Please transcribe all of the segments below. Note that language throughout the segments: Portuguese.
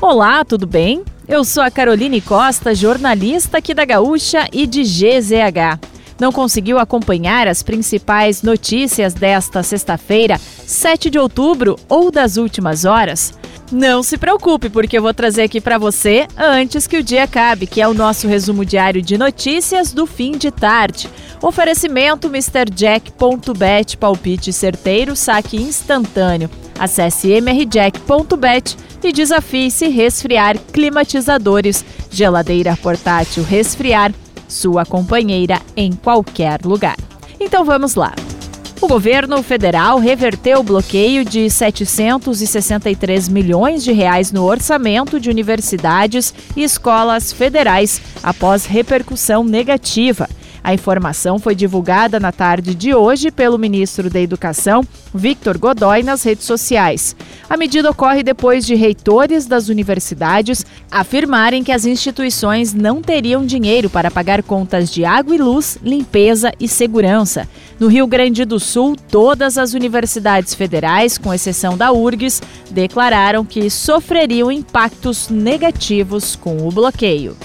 Olá, tudo bem? Eu sou a Caroline Costa, jornalista aqui da Gaúcha e de GZH. Não conseguiu acompanhar as principais notícias desta sexta-feira, 7 de outubro ou das últimas horas? Não se preocupe, porque eu vou trazer aqui para você antes que o dia acabe, que é o nosso resumo diário de notícias do fim de tarde. Oferecimento MrJack.bet, palpite certeiro, saque instantâneo. Acesse mrjack.bet e desafie-se resfriar climatizadores, geladeira portátil resfriar, sua companheira em qualquer lugar. Então vamos lá. O governo federal reverteu o bloqueio de 763 milhões de reais no orçamento de universidades e escolas federais após repercussão negativa. A informação foi divulgada na tarde de hoje pelo ministro da Educação, Victor Godoy, nas redes sociais. A medida ocorre depois de reitores das universidades afirmarem que as instituições não teriam dinheiro para pagar contas de água e luz, limpeza e segurança. No Rio Grande do Sul, todas as universidades federais, com exceção da URGS, declararam que sofreriam impactos negativos com o bloqueio.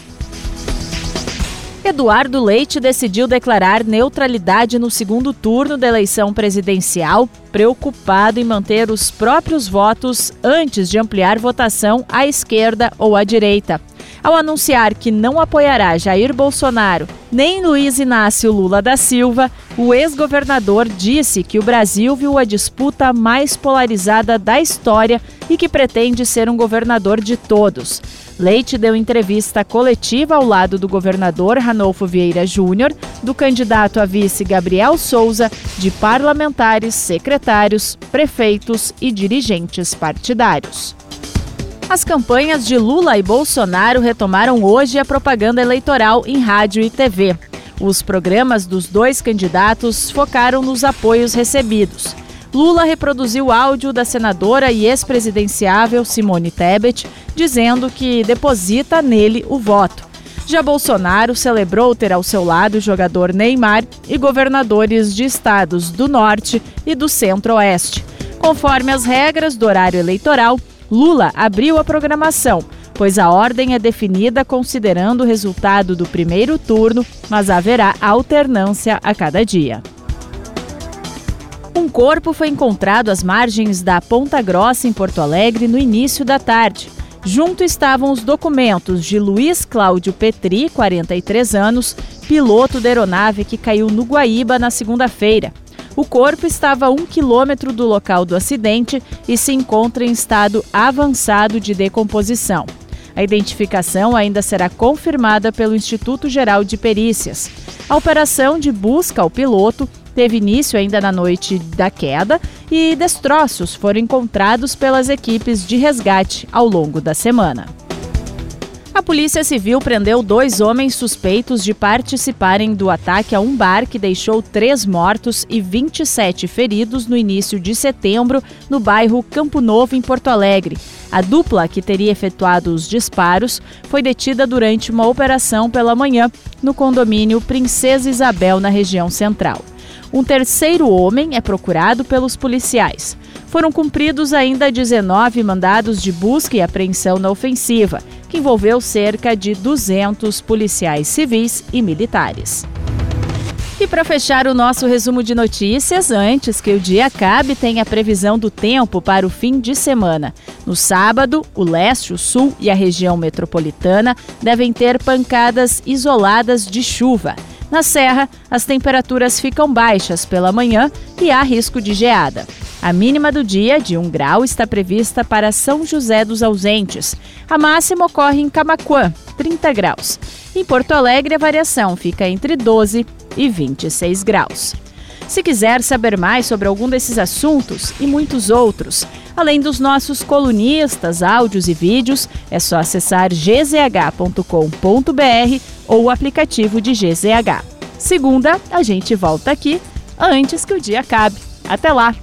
Eduardo Leite decidiu declarar neutralidade no segundo turno da eleição presidencial, preocupado em manter os próprios votos antes de ampliar votação à esquerda ou à direita. Ao anunciar que não apoiará Jair Bolsonaro nem Luiz Inácio Lula da Silva, o ex-governador disse que o Brasil viu a disputa mais polarizada da história e que pretende ser um governador de todos. Leite deu entrevista coletiva ao lado do governador Ranolfo Vieira Júnior, do candidato a vice Gabriel Souza, de parlamentares, secretários, prefeitos e dirigentes partidários. As campanhas de Lula e Bolsonaro retomaram hoje a propaganda eleitoral em rádio e TV. Os programas dos dois candidatos focaram nos apoios recebidos. Lula reproduziu áudio da senadora e ex-presidenciável Simone Tebet, dizendo que deposita nele o voto. Já Bolsonaro celebrou ter ao seu lado o jogador Neymar e governadores de estados do Norte e do Centro-Oeste. Conforme as regras do horário eleitoral, Lula abriu a programação, pois a ordem é definida considerando o resultado do primeiro turno, mas haverá alternância a cada dia. Um corpo foi encontrado às margens da Ponta Grossa, em Porto Alegre, no início da tarde. Junto estavam os documentos de Luiz Cláudio Petri, 43 anos, piloto da aeronave que caiu no Guaíba na segunda-feira. O corpo estava a um quilômetro do local do acidente e se encontra em estado avançado de decomposição. A identificação ainda será confirmada pelo Instituto Geral de Perícias. A operação de busca ao piloto teve início ainda na noite da queda e destroços foram encontrados pelas equipes de resgate ao longo da semana. A Polícia Civil prendeu dois homens suspeitos de participarem do ataque a um bar que deixou três mortos e 27 feridos no início de setembro, no bairro Campo Novo, em Porto Alegre. A dupla que teria efetuado os disparos foi detida durante uma operação pela manhã no condomínio Princesa Isabel, na região central. Um terceiro homem é procurado pelos policiais. Foram cumpridos ainda 19 mandados de busca e apreensão na ofensiva, que envolveu cerca de 200 policiais civis e militares. E para fechar o nosso resumo de notícias, antes que o dia acabe, tem a previsão do tempo para o fim de semana. No sábado, o leste, o sul e a região metropolitana devem ter pancadas isoladas de chuva. Na Serra, as temperaturas ficam baixas pela manhã e há risco de geada. A mínima do dia, de 1 grau, está prevista para São José dos Ausentes. A máxima ocorre em Camaquã, 30 graus. Em Porto Alegre, a variação fica entre 12 e 26 graus. Se quiser saber mais sobre algum desses assuntos e muitos outros, além dos nossos colunistas, áudios e vídeos, é só acessar gzh.com.br ou o aplicativo de GZH. Segunda, a gente volta aqui antes que o dia acabe. Até lá!